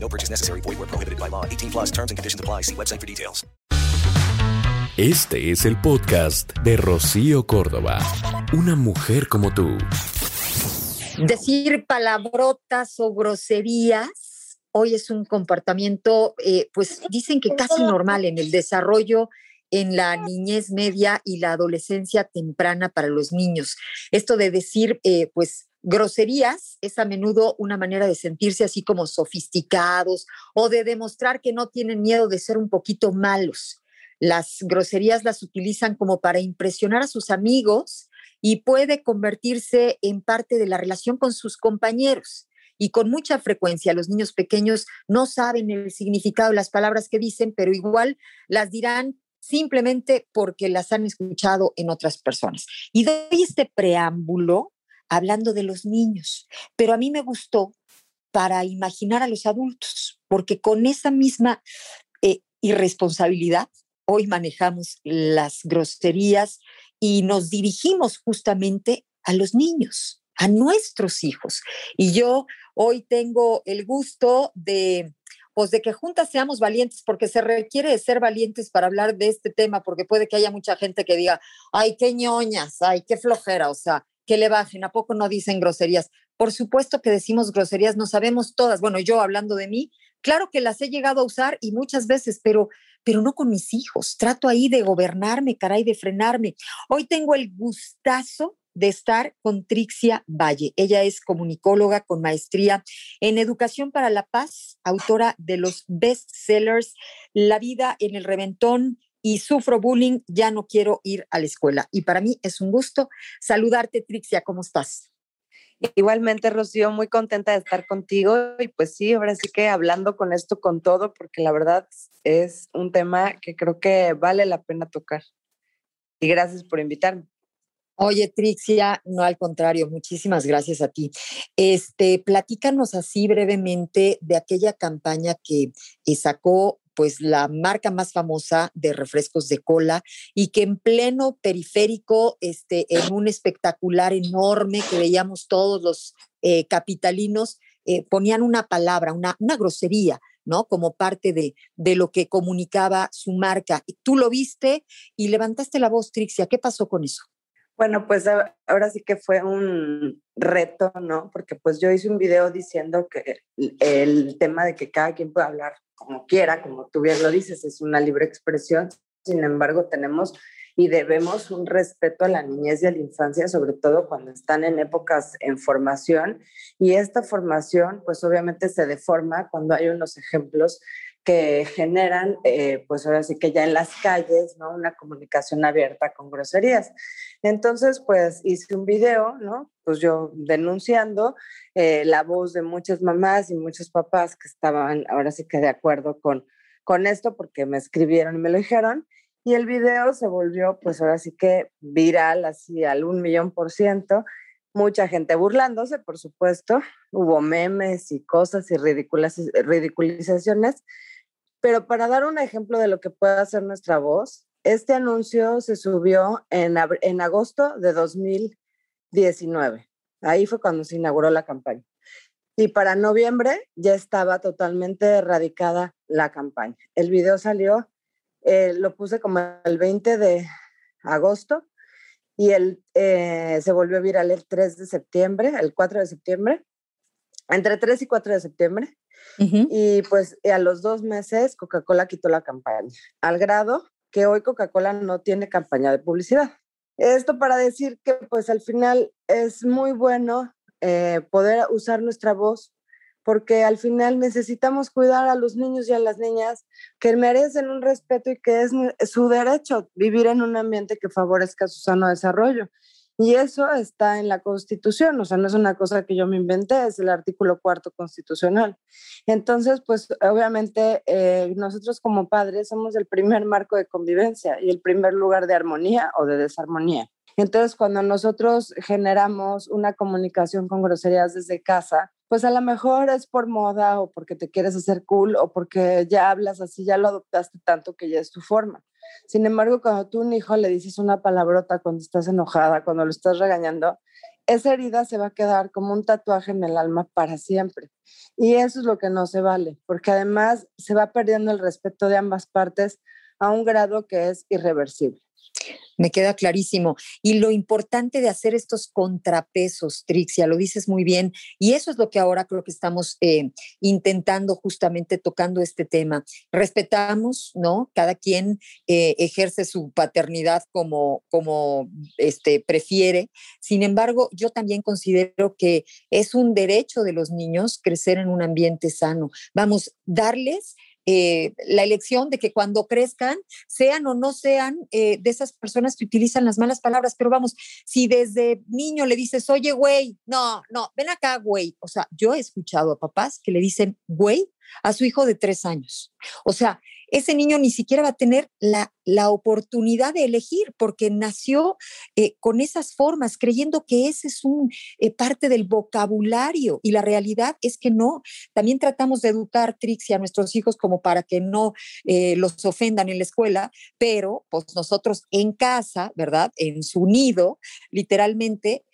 No purchase necessary. Void where prohibited by law. 18 plus terms and conditions apply. See website for details. Este es el podcast de Rocío Córdoba. Una mujer como tú. Decir palabrotas o groserías hoy es un comportamiento, eh, pues dicen que casi normal en el desarrollo en la niñez media y la adolescencia temprana para los niños. Esto de decir, eh, pues, groserías es a menudo una manera de sentirse así como sofisticados o de demostrar que no tienen miedo de ser un poquito malos. Las groserías las utilizan como para impresionar a sus amigos y puede convertirse en parte de la relación con sus compañeros. Y con mucha frecuencia los niños pequeños no saben el significado de las palabras que dicen, pero igual las dirán simplemente porque las han escuchado en otras personas. Y doy este preámbulo hablando de los niños, pero a mí me gustó para imaginar a los adultos, porque con esa misma eh, irresponsabilidad hoy manejamos las groserías y nos dirigimos justamente a los niños, a nuestros hijos. Y yo hoy tengo el gusto de pues de que juntas seamos valientes, porque se requiere de ser valientes para hablar de este tema, porque puede que haya mucha gente que diga, ay, qué ñoñas, ay, qué flojera, o sea, que le bajen, ¿a poco no dicen groserías? Por supuesto que decimos groserías, no sabemos todas, bueno, yo hablando de mí, claro que las he llegado a usar y muchas veces, pero pero no con mis hijos. Trato ahí de gobernarme, caray, de frenarme. Hoy tengo el gustazo de estar con Trixia Valle. Ella es comunicóloga con maestría en Educación para la Paz, autora de los bestsellers La vida en el reventón y Sufro bullying, ya no quiero ir a la escuela. Y para mí es un gusto saludarte, Trixia, ¿cómo estás? Igualmente, Rocío, muy contenta de estar contigo y pues sí, ahora sí que hablando con esto con todo, porque la verdad es un tema que creo que vale la pena tocar. Y gracias por invitarme. Oye, Trixia, no al contrario, muchísimas gracias a ti. Este, platícanos así brevemente de aquella campaña que eh, sacó pues la marca más famosa de refrescos de cola y que en pleno periférico, este, en un espectacular enorme que veíamos todos los eh, capitalinos, eh, ponían una palabra, una, una grosería, ¿no? Como parte de, de, lo que comunicaba su marca. Tú lo viste y levantaste la voz, Trixia. ¿Qué pasó con eso? Bueno, pues ahora sí que fue un reto, ¿no? Porque pues yo hice un video diciendo que el tema de que cada quien puede hablar como quiera, como tú bien lo dices, es una libre expresión. Sin embargo, tenemos y debemos un respeto a la niñez y a la infancia, sobre todo cuando están en épocas en formación. Y esta formación, pues obviamente se deforma cuando hay unos ejemplos que generan, eh, pues ahora sí que ya en las calles, ¿no? Una comunicación abierta con groserías. Entonces, pues hice un video, ¿no? Pues yo denunciando eh, la voz de muchas mamás y muchos papás que estaban ahora sí que de acuerdo con, con esto porque me escribieron y me lo dijeron. Y el video se volvió, pues ahora sí que viral, así al un millón por ciento. Mucha gente burlándose, por supuesto. Hubo memes y cosas y ridiculizaciones. Pero para dar un ejemplo de lo que puede hacer nuestra voz, este anuncio se subió en, agosto de 2019. Ahí fue cuando se inauguró la campaña. Y para noviembre ya estaba totalmente erradicada la campaña. El video salió, eh, lo puse como el 20 de agosto y el, eh, se volvió viral el 3 de septiembre, el 4 de septiembre, entre 3 y 4 de septiembre. Y pues a los dos meses Coca-Cola quitó la campaña, al grado que hoy Coca-Cola no tiene campaña de publicidad. Esto para decir que pues al final es muy bueno eh, poder usar nuestra voz porque al final necesitamos cuidar a los niños y a las niñas que merecen un respeto y que es su derecho vivir en un ambiente que favorezca su sano desarrollo. Y eso está en la Constitución, o sea, no es una cosa que yo me inventé, es el artículo cuarto constitucional. Entonces, pues obviamente eh, nosotros como padres somos el primer marco de convivencia y el primer lugar de armonía o de desarmonía. Entonces, cuando nosotros generamos una comunicación con groserías desde casa, pues a lo mejor es por moda o porque te quieres hacer cool o porque ya hablas así, ya lo adoptaste tanto que ya es tu forma. Sin embargo, cuando tú a un hijo le dices una palabrota cuando estás enojada, cuando lo estás regañando, esa herida se va a quedar como un tatuaje en el alma para siempre. Y eso es lo que no se vale, porque además se va perdiendo el respeto de ambas partes a un grado que es irreversible. Me queda clarísimo. Y lo importante de hacer estos contrapesos, Trixia, lo dices muy bien. Y eso es lo que ahora creo que estamos eh, intentando justamente tocando este tema. Respetamos, ¿no? Cada quien eh, ejerce su paternidad como, como este, prefiere. Sin embargo, yo también considero que es un derecho de los niños crecer en un ambiente sano. Vamos, darles eh, la elección de que cuando crezcan, sean o no sean eh, de esas personas que utilizan las malas palabras. Pero vamos, si desde niño le dices, oye, güey, no, no, ven acá, güey. O sea, yo he escuchado a papás que le dicen, güey, a su hijo de tres años. O sea, ese niño ni siquiera va a tener la, la oportunidad de elegir porque nació eh, con esas formas, creyendo que ese es un eh, parte del vocabulario y la realidad es que no. También tratamos de educar, Trixie, a nuestros hijos como para que no eh, los ofendan en la escuela, pero pues nosotros en casa, ¿verdad? En su nido, literalmente,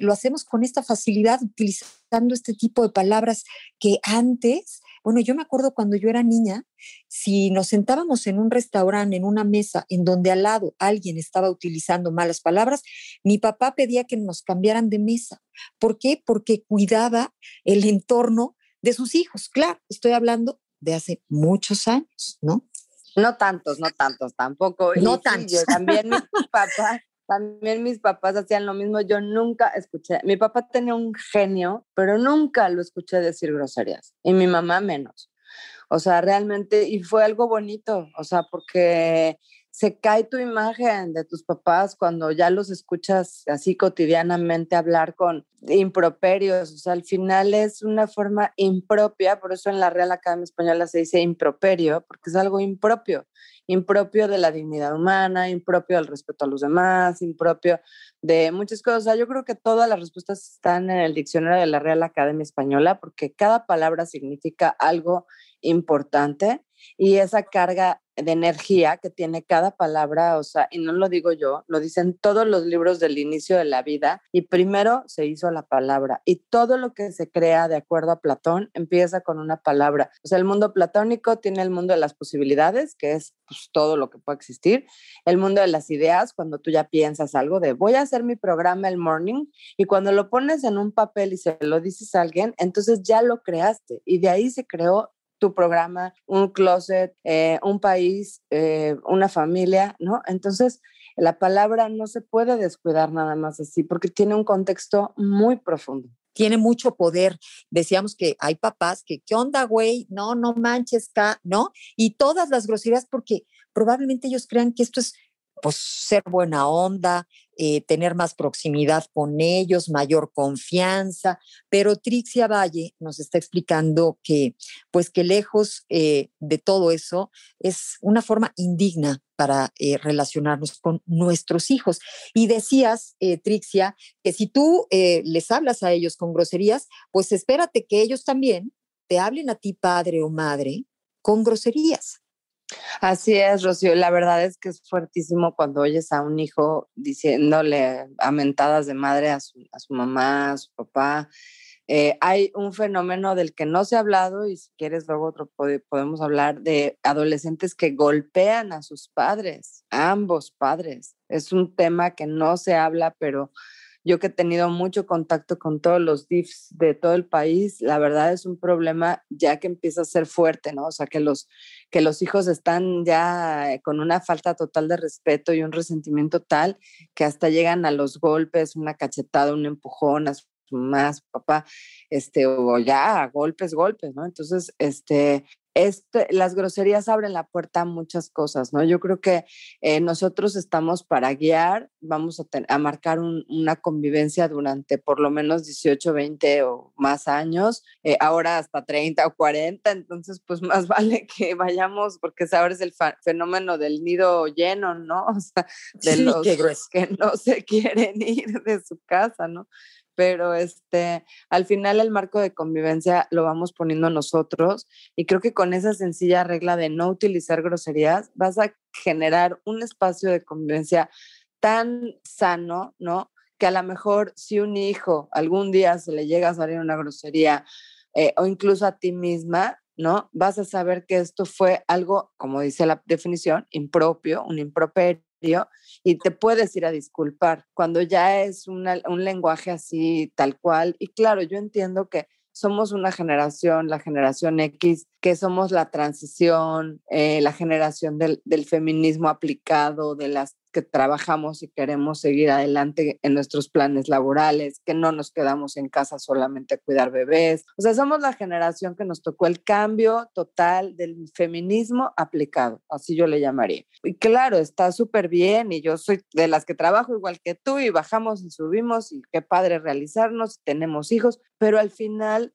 lo hacemos con esta facilidad utilizando este tipo de palabras que antes bueno, yo me acuerdo cuando yo era niña, si nos sentábamos en un restaurante, en una mesa, en donde al lado alguien estaba utilizando malas palabras, mi papá pedía que nos cambiaran de mesa. ¿Por qué? Porque cuidaba el entorno de sus hijos. Claro, estoy hablando de hace muchos años, ¿no? No tantos, no tantos tampoco. No tantos. también mi papá también mis papás hacían lo mismo. Yo nunca escuché. Mi papá tenía un genio, pero nunca lo escuché decir groserías. Y mi mamá menos. O sea, realmente, y fue algo bonito, o sea, porque se cae tu imagen de tus papás cuando ya los escuchas así cotidianamente hablar con improperios, o sea, al final es una forma impropia, por eso en la Real Academia Española se dice improperio, porque es algo impropio impropio de la dignidad humana, impropio del respeto a los demás, impropio de muchas cosas. yo creo que todas las respuestas están en el diccionario de la Real Academia Española porque cada palabra significa algo importante y esa carga de energía que tiene cada palabra, o sea, y no lo digo yo, lo dicen todos los libros del inicio de la vida, y primero se hizo la palabra, y todo lo que se crea de acuerdo a Platón empieza con una palabra. O sea, el mundo platónico tiene el mundo de las posibilidades, que es pues, todo lo que puede existir, el mundo de las ideas, cuando tú ya piensas algo de voy a hacer mi programa el morning, y cuando lo pones en un papel y se lo dices a alguien, entonces ya lo creaste, y de ahí se creó tu programa, un closet, eh, un país, eh, una familia, ¿no? Entonces, la palabra no se puede descuidar nada más así, porque tiene un contexto muy profundo. Tiene mucho poder. Decíamos que hay papás que, ¿qué onda, güey? No, no manches, ¿no? Y todas las groserías, porque probablemente ellos crean que esto es pues ser buena onda, eh, tener más proximidad con ellos, mayor confianza. Pero Trixia Valle nos está explicando que, pues que lejos eh, de todo eso es una forma indigna para eh, relacionarnos con nuestros hijos. Y decías, Trixia, que si tú les hablas a ellos con groserías, pues espérate que ellos también te hablen a ti, padre o madre, con groserías. Así es, Rocío. La verdad es que es fuertísimo cuando oyes a un hijo diciéndole amentadas de madre a su, mamá, a su papá. Eh, hay un fenómeno del que no se ha hablado y si quieres luego otro podemos hablar de adolescentes que golpean a sus padres, ambos padres. Es un tema que no se habla, pero yo que he tenido mucho contacto con todos los DIFs de todo el país, la verdad es un problema ya que empieza a ser fuerte, ¿no? O sea, que los, que los hijos están ya eh, con una falta total de respeto y un resentimiento tal que hasta llegan a los golpes, una cachetada, un empujón a su mamá, papá, este, o ya golpes, golpes, ¿no? Entonces, este, este, las groserías abren la puerta a muchas cosas, ¿no? Yo creo que eh, nosotros estamos para guiar, vamos a, a marcar una convivencia durante por lo menos 18, 20 o más años, eh, ahora hasta 30 o 40, entonces pues más vale que vayamos, porque ahora es el fenómeno del nido lleno, ¿no? O sea, de los que no se quieren ir de su casa, ¿no? Pero este, al final el marco de convivencia lo vamos poniendo nosotros y creo que con esa sencilla regla de no utilizar groserías vas a generar un espacio de convivencia tan sano, ¿no? Que a lo mejor si un hijo algún día se le llega a salir una grosería eh, o incluso a ti misma, ¿no? Vas a saber que esto fue algo, como dice la definición, impropio, un improperio y te puedes ir a disculpar cuando ya es un lenguaje así tal cual. Y claro, yo entiendo que somos una generación, la generación X, que somos la transición, eh, la generación del, del, feminismo aplicado, de las que trabajamos y queremos seguir adelante en nuestros planes laborales, que no nos quedamos en casa solamente a cuidar bebés. O sea, somos la generación que nos tocó el cambio total del feminismo aplicado, así yo le llamaría. Y claro, está súper bien y yo soy de las que trabajo igual que tú y bajamos y subimos y qué padre realizarnos, tenemos hijos, pero al final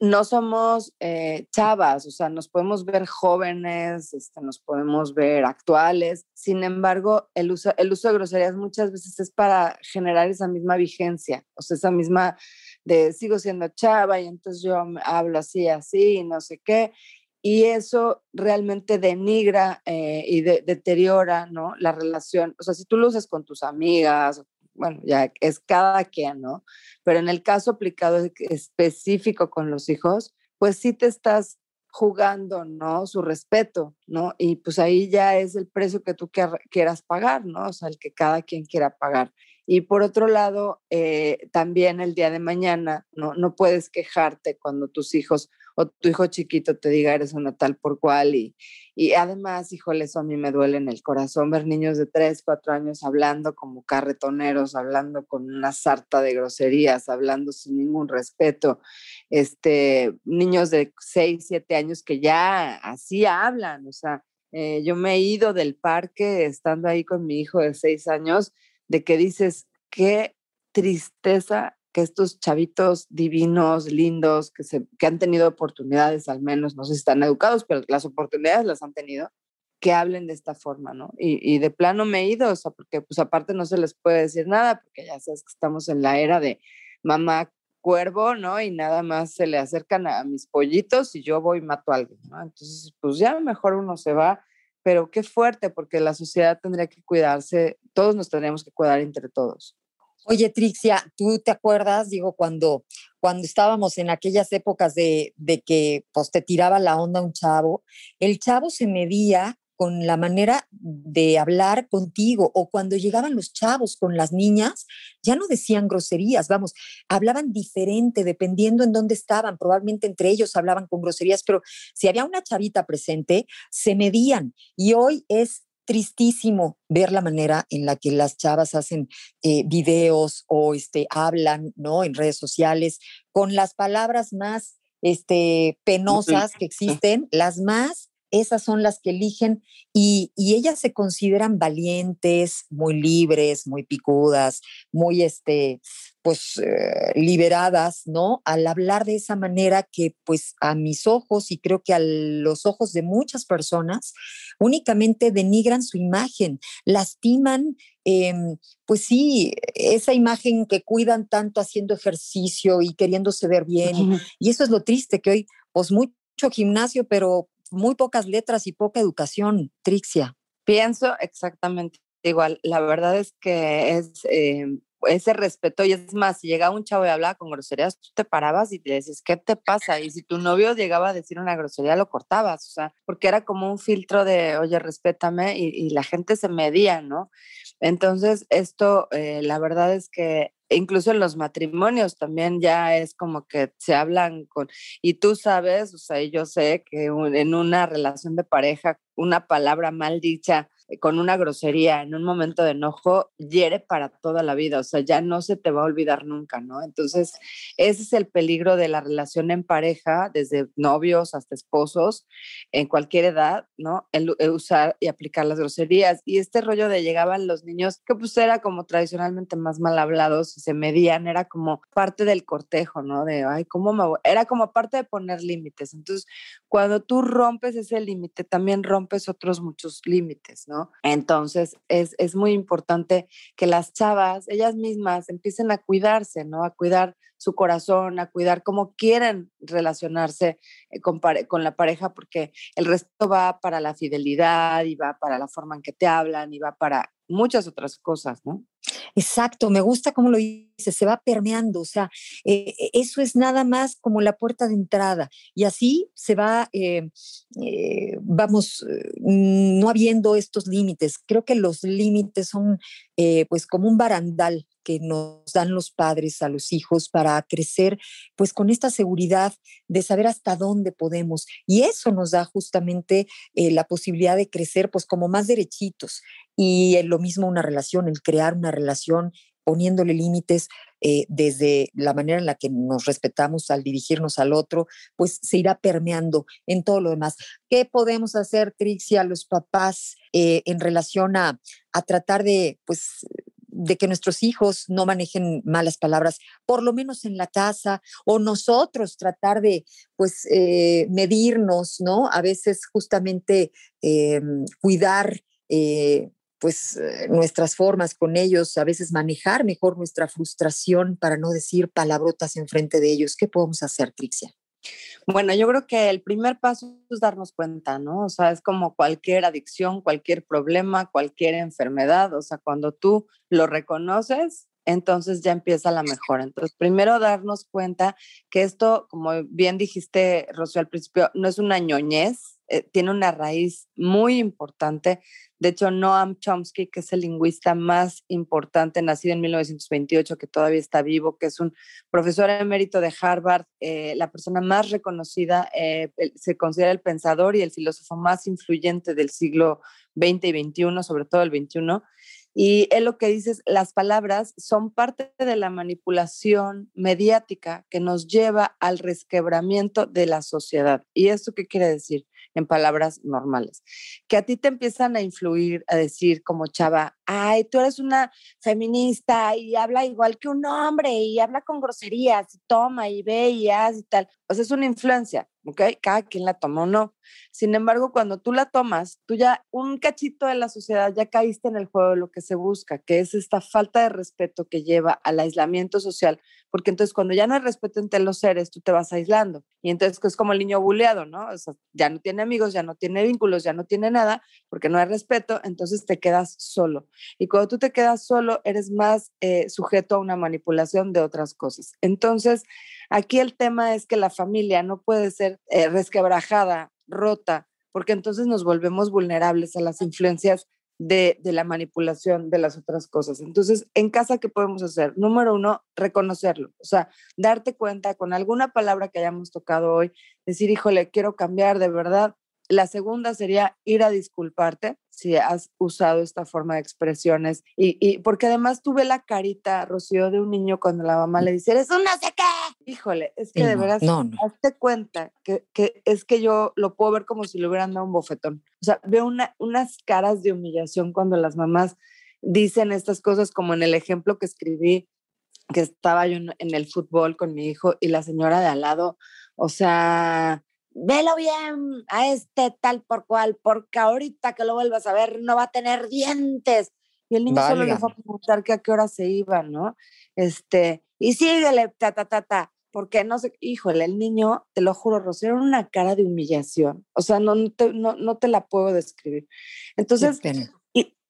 no somos eh, chavas, o sea, nos podemos ver jóvenes, este, nos podemos ver actuales. Sin embargo, el uso, el uso de groserías muchas veces es para generar esa misma vigencia, o sea, esa misma de sigo siendo chava y entonces yo hablo así, así, no sé qué. Y eso realmente denigra eh, y deteriora ¿no? la relación. O sea, si tú lo usas con tus amigas, bueno, ya es cada quien, ¿no? Pero en el caso aplicado específico con los hijos, pues sí te estás jugando, ¿no? Su respeto, ¿no? Y pues ahí ya es el precio que tú quieras pagar, ¿no? O sea, el que cada quien quiera pagar. Y por otro lado, eh, también el día de mañana, ¿no? No puedes quejarte cuando tus hijos o tu hijo chiquito te diga eres una tal por cual y, y además, híjole, eso a mí me duele en el corazón ver niños de 3, 4 años hablando como carretoneros, hablando con una sarta de groserías, hablando sin ningún respeto, este, niños de 6, 7 años que ya así hablan, o sea, eh, yo me he ido del parque estando ahí con mi hijo de 6 años, de que dices, qué tristeza que estos chavitos divinos, lindos, que, se, que han tenido oportunidades al menos, no sé si están educados, pero las oportunidades las han tenido, que hablen de esta forma, ¿no? Y, y, de plano me he ido, o sea, porque pues aparte no se les puede decir nada, porque ya sabes que estamos en la era de mamá cuervo, ¿no? Y nada más se le acercan a mis pollitos y yo voy y mato a alguien, ¿no? Entonces, pues ya mejor uno se va, pero qué fuerte, porque la sociedad tendría que cuidarse, todos nos tendríamos que cuidar entre todos. Oye, Trixia, ¿tú te acuerdas, digo, cuando, cuando estábamos en aquellas épocas de, de que pues, te tiraba la onda un chavo, el chavo se medía con la manera de hablar contigo o cuando llegaban los chavos con las niñas, ya no decían groserías, vamos, hablaban diferente dependiendo en dónde estaban, probablemente entre ellos hablaban con groserías, pero si había una chavita presente, se medían y hoy es tristísimo ver la manera en la que las chavas hacen eh, videos o este, hablan ¿no? en redes sociales con las palabras más este, penosas que existen, las más esas son las que eligen y, ellas se consideran valientes, muy libres, muy picudas, muy, este, pues, eh, liberadas, ¿no? Al hablar de esa manera que, pues, a mis ojos y creo que a los ojos de muchas personas, únicamente denigran su imagen, lastiman, em, pues sí, esa imagen que cuidan tanto haciendo ejercicio y queriéndose ver bien. Y eso es lo triste, que hoy, pues, mucho gimnasio, pero muy pocas letras y poca educación, Trixia. Pienso exactamente igual. La verdad es que es eh, ese respeto y es más, si llegaba un chavo y hablaba con groserías, tú te parabas y te decías, ¿qué te pasa? Y si tu novio llegaba a decir una grosería, lo cortabas, o sea, porque era como un filtro de, oye, respétame y, la gente se medía, ¿no? Entonces, esto, eh, la verdad es que incluso en los matrimonios también ya es como que se hablan con, y tú sabes, o sea, yo sé que en una relación de pareja, una palabra mal dicha con una grosería en un momento de enojo, hiere para toda la vida, o sea, ya no se te va a olvidar nunca, ¿no? Entonces, ese es el peligro de la relación en pareja, desde novios hasta esposos, en cualquier edad, ¿no? El, el usar y aplicar las groserías. Y este rollo de llegaban los niños, que pues era como tradicionalmente más mal hablados y se medían, era como parte del cortejo, ¿no? De, ay, ¿cómo me voy? Era como parte de poner límites. Entonces, cuando tú rompes ese límite, también rompes otros muchos límites, ¿no? Entonces, es, es muy importante que las chavas, ellas mismas, empiecen a cuidarse, ¿no? A cuidar su corazón, a cuidar cómo quieren relacionarse eh, con, con la pareja, porque el resto va para la fidelidad y va para la forma en que te hablan y va para muchas otras cosas, ¿no? Exacto, me gusta cómo lo dices, se va permeando, o sea, eh, eh, eso es nada más como la puerta de entrada y así se va, eh, eh, vamos, no habiendo estos límites. Creo que los límites son pues como un barandal que nos dan los padres a los hijos para crecer pues con esta seguridad de saber hasta dónde podemos y eso nos da justamente la posibilidad de crecer pues como más derechitos y eh, lo mismo una relación, el crear una relación poniéndole límites eh, desde la manera en la que nos respetamos al dirigirnos al otro, pues se irá permeando en todo lo demás. ¿Qué podemos hacer, Trixia, los papás eh, en relación a, a tratar de, pues, de que nuestros hijos no manejen malas palabras, por lo menos en la casa, o nosotros tratar de, pues, eh, medirnos, ¿no? A veces justamente eh, cuidar. Pues eh, nuestras formas con ellos, a veces manejar mejor nuestra frustración para no decir palabrotas enfrente de ellos. ¿Qué podemos hacer, Trixia? Bueno, yo creo que el primer paso es darnos cuenta, ¿no? O sea, es como cualquier adicción, cualquier problema, cualquier enfermedad. O sea, cuando tú lo reconoces, entonces ya empieza la mejora. Entonces, primero darnos cuenta que esto, como bien dijiste, Rocío, al principio, no es una ñoñez, eh, tiene una raíz muy importante. De hecho, Noam Chomsky, que es el lingüista más importante, nacido en 1928, que todavía está vivo, que es un profesor emérito de Harvard, eh, la persona más reconocida, eh, se considera el pensador y el filósofo más influyente del siglo XX y XXI, sobre todo el XXI. Y él lo que dice es, las palabras son parte de la manipulación mediática que nos lleva al resquebramiento de la sociedad. ¿Y esto qué quiere decir? En palabras normales. Que a ti te empiezan a influir, a decir como chava, ay, tú eres una feminista y habla igual que un hombre y habla con groserías y toma y ve y hace y tal. O sea, es una influencia, ¿ok? Cada quien la toma o no. Sin embargo, cuando tú la tomas, tú ya un cachito de la sociedad ya caíste en el juego de lo que se busca, que es esta falta de respeto que lleva al aislamiento social, porque entonces cuando ya no hay respeto entre los seres, tú te vas aislando. Y entonces es como el niño buleado, ¿no? O sea, ya no tiene amigos, ya no tiene vínculos, ya no tiene nada, porque no hay respeto, entonces te quedas solo. Y cuando tú te quedas solo, eres más eh, sujeto a una manipulación de otras cosas. Entonces, aquí el tema es que la familia no puede ser eh, resquebrajada, rota, porque entonces nos volvemos vulnerables a las influencias de, de, la manipulación de las otras cosas. Entonces, en casa, ¿qué podemos hacer? Número uno, reconocerlo. O sea, darte cuenta con alguna palabra que hayamos tocado hoy, decir, híjole, quiero cambiar de verdad. La segunda sería ir a disculparte si has usado esta forma de expresiones. Y, y porque además tuve la carita, Rocío, de un niño cuando la mamá le dice, eres un no sé qué. Híjole, es que Sí, de veras, no, no. hazte cuenta que, que es que yo lo puedo ver como si le hubieran dado un bofetón. O sea, veo una, unas caras de humillación cuando las mamás dicen estas cosas, como en el ejemplo que escribí, que estaba yo en, en el fútbol con mi hijo y la señora de al lado, o sea, velo bien a este tal por cual, porque ahorita que lo vuelvas a ver no va a tener dientes. Y el niño solo le fue a preguntar que a qué hora se iba, ¿no? Este, y síguele, ta, ta, ta, ta, porque no sé, híjole, el niño, te lo juro, Rocío, era una cara de humillación. O sea, no, no, te, no, no te la puedo describir. Entonces,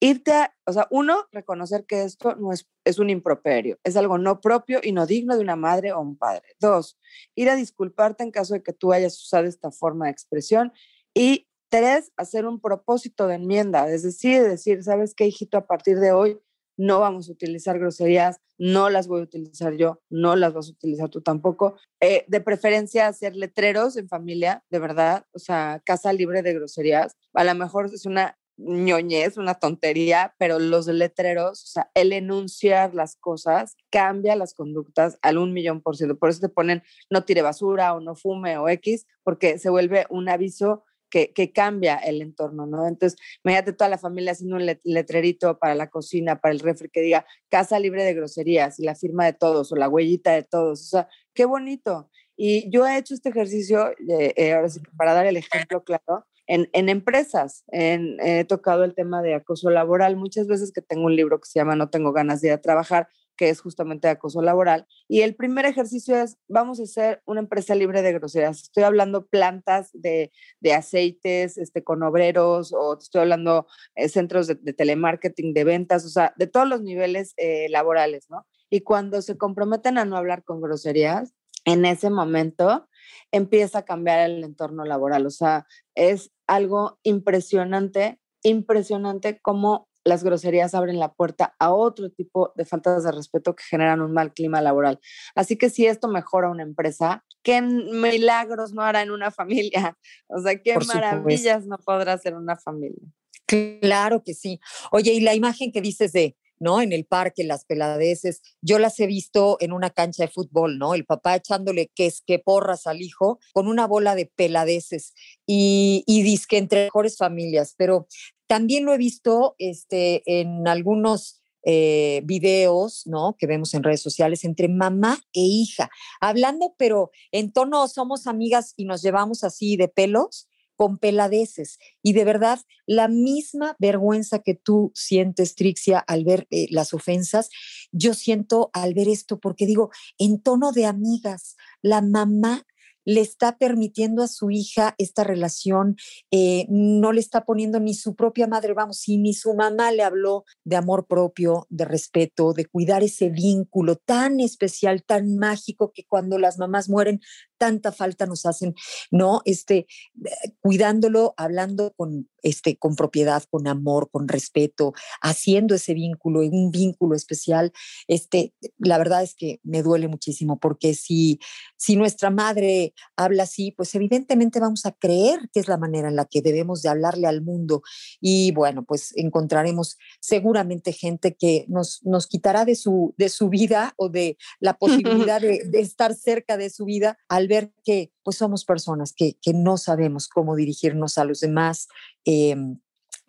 irte a, o sea, uno, reconocer que esto no es, es un improperio, es algo no propio y no digno de una madre o un padre. Dos, ir a disculparte en caso de que tú hayas usado esta forma de expresión. Y tres, hacer un propósito de enmienda, es decir, decir, ¿sabes qué, hijito? A partir de hoy no vamos a utilizar groserías, no las voy a utilizar yo, no las vas a utilizar tú tampoco. Eh, de preferencia hacer letreros en familia, de verdad, o sea, casa libre de groserías. A lo mejor es una ñoñez, una tontería, pero los letreros, o sea, el enunciar las cosas cambia las conductas al un millón por ciento. Por eso te ponen no tire basura o no fume o X, porque se vuelve un aviso que, que, cambia el entorno, ¿no? Entonces, imagínate toda la familia haciendo un letrerito para la cocina, para el refri, que diga casa libre de groserías y la firma de todos o la huellita de todos. O sea, qué bonito. Y yo he hecho este ejercicio, eh, ahora sí, para dar el ejemplo claro, en, en empresas. En, he tocado el tema de acoso laboral muchas veces que tengo un libro que se llama No tengo ganas de ir a trabajar, que es justamente acoso laboral. Y el primer ejercicio es, vamos a hacer una empresa libre de groserías. Estoy hablando plantas de, de aceites este, con obreros o estoy hablando eh, centros de, de, telemarketing, de ventas, o sea, de todos los niveles eh, laborales, ¿no? Y cuando se comprometen a no hablar con groserías, en ese momento empieza a cambiar el entorno laboral. O sea, es algo impresionante, impresionante cómo las groserías abren la puerta a otro tipo de faltas de respeto que generan un mal clima laboral. Así que si esto mejora una empresa, qué milagros no hará en una familia. O sea, qué maravillas no podrá hacer una familia. Claro que sí. Oye, y la imagen que dices de ¿no? En el parque, las peladeces. Yo las he visto en una cancha de fútbol, ¿no? El papá echándole que es que porras al hijo con una bola de peladeces y, y disque entre mejores familias. Pero también lo he visto este, en algunos eh, videos, ¿no? Que vemos en redes sociales entre mamá e hija, hablando, pero en tono somos amigas y nos llevamos así de pelos con peladeces. Y de verdad, la misma vergüenza que tú sientes, Trixia, al ver eh, las ofensas, yo siento al ver esto, porque digo, en tono de amigas, la mamá le está permitiendo a su hija esta relación, eh, no le está poniendo ni su propia madre, vamos, si ni su mamá le habló de amor propio, de respeto, de cuidar ese vínculo tan especial, tan mágico que cuando las mamás mueren, tanta falta nos hacen, ¿no? Este, eh, cuidándolo, hablando con, este, con propiedad, con amor, con respeto, haciendo ese vínculo, un vínculo especial, este, la verdad es que me duele muchísimo porque si, si nuestra madre habla así, pues evidentemente vamos a creer que es la manera en la que debemos de hablarle al mundo y bueno, pues encontraremos seguramente gente que nos, nos quitará de su, de su vida o de la posibilidad de, de estar cerca de su vida al ver que pues somos personas que, que no sabemos cómo dirigirnos a los demás, eh,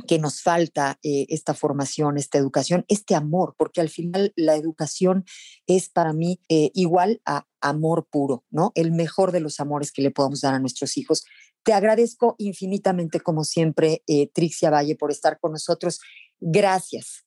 que nos falta eh, esta formación, esta educación, este amor, porque al final la educación es para mí eh, igual a amor puro, ¿no? El mejor de los amores que le podamos dar a nuestros hijos. Te agradezco infinitamente, como siempre, eh, Trixia Valle, por estar con nosotros. Gracias.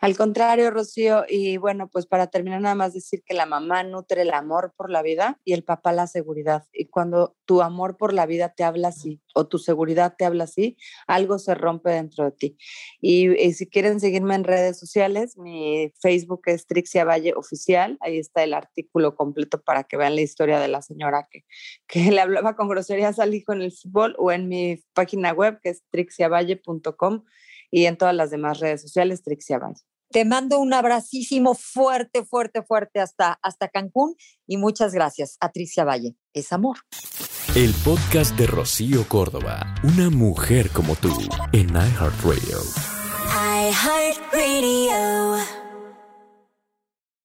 Al contrario, Rocío, y bueno, pues para terminar nada más decir que la mamá nutre el amor por la vida y el papá la seguridad. Y cuando tu amor por la vida te habla así o tu seguridad te habla así, algo se rompe dentro de ti. Y, y si quieren seguirme en redes sociales, mi Facebook es Trixia Valle Oficial, ahí está el artículo completo para que vean la historia de la señora que, que le hablaba con groserías al hijo en el fútbol o en mi página web que es trixiavalle.com y en todas las demás redes sociales, Trixia Valle. Te mando un abracísimo fuerte, fuerte, fuerte hasta, hasta Cancún y muchas gracias a Trixia Valle. Es amor. El podcast de Rocío Córdoba, una mujer como tú, en iHeartRadio. iHeartRadio.